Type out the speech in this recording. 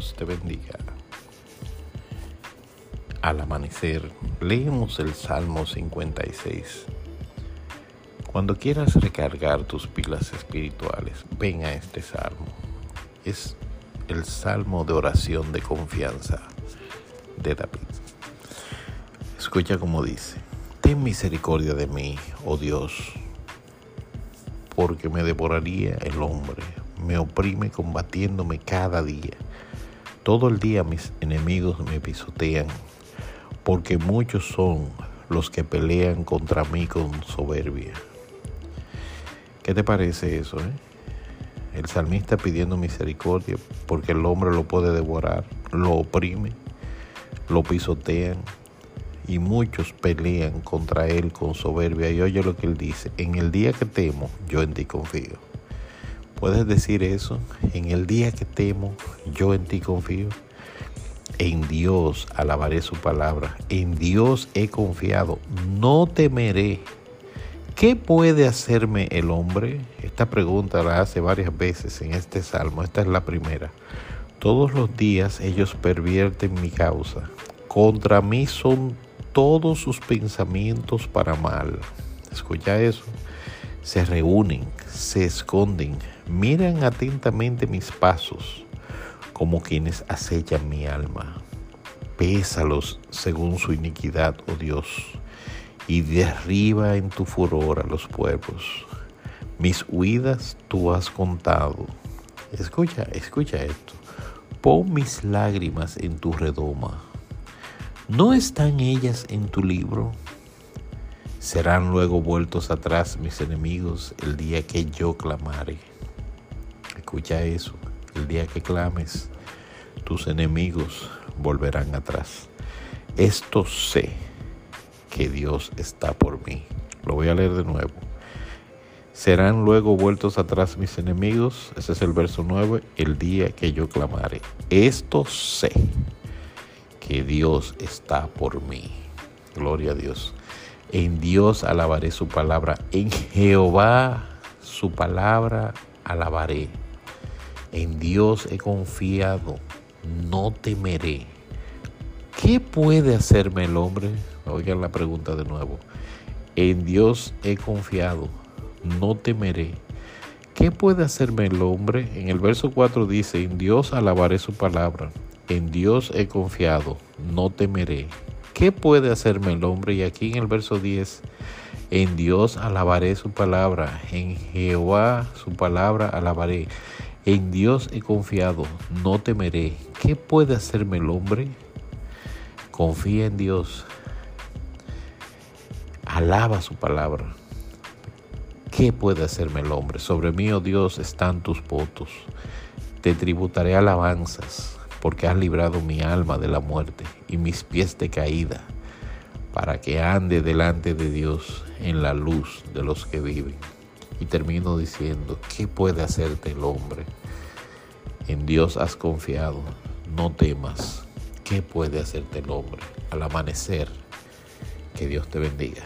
Te bendiga. Al amanecer, leemos el Salmo 56. Cuando quieras recargar tus pilas espirituales, ven a este salmo. Es el salmo de oración de confianza de David. Escucha como dice, ten misericordia de mí, oh Dios, porque me devoraría el hombre, me oprime combatiéndome cada día. Todo el día mis enemigos me pisotean, porque muchos son los que pelean contra mí con soberbia. ¿Qué te parece eso? Eh? El salmista pidiendo misericordia porque el hombre lo puede devorar, lo oprime, lo pisotean y muchos pelean contra él con soberbia. Y oye lo que él dice, en el día que temo, yo en ti confío. ¿Puedes decir eso? En el día que temo, yo en ti confío. En Dios alabaré su palabra. En Dios he confiado. No temeré. ¿Qué puede hacerme el hombre? Esta pregunta la hace varias veces en este salmo. Esta es la primera. Todos los días ellos pervierten mi causa. Contra mí son todos sus pensamientos para mal. Escucha eso se reúnen, se esconden, miran atentamente mis pasos, como quienes acechan mi alma. Pésalos según su iniquidad, oh Dios, y derriba en tu furor a los pueblos. Mis huidas tú has contado. Escucha, escucha esto. Pon mis lágrimas en tu redoma. ¿No están ellas en tu libro? Serán luego vueltos atrás mis enemigos el día que yo clamare. Escucha eso, el día que clames, tus enemigos volverán atrás. Esto sé que Dios está por mí. Lo voy a leer de nuevo. Serán luego vueltos atrás mis enemigos. Ese es el verso 9. El día que yo clamare. Esto sé que Dios está por mí. Gloria a Dios. En Dios alabaré su palabra. En Jehová su palabra alabaré. En Dios he confiado. No temeré. ¿Qué puede hacerme el hombre? Oigan la pregunta de nuevo. En Dios he confiado. No temeré. ¿Qué puede hacerme el hombre? En el verso 4 dice, en Dios alabaré su palabra. En Dios he confiado. No temeré. ¿Qué puede hacerme el hombre? Y aquí en el verso 10, en Dios alabaré su palabra, en Jehová su palabra alabaré. En Dios he confiado, no temeré. ¿Qué puede hacerme el hombre? Confía en Dios. Alaba su palabra. ¿Qué puede hacerme el hombre? Sobre mí, oh Dios, están tus votos. Te tributaré alabanzas porque has librado mi alma de la muerte y mis pies de caída, para que ande delante de Dios en la luz de los que viven. Y termino diciendo, ¿qué puede hacerte el hombre? En Dios has confiado, no temas. ¿Qué puede hacerte el hombre? Al amanecer, que Dios te bendiga.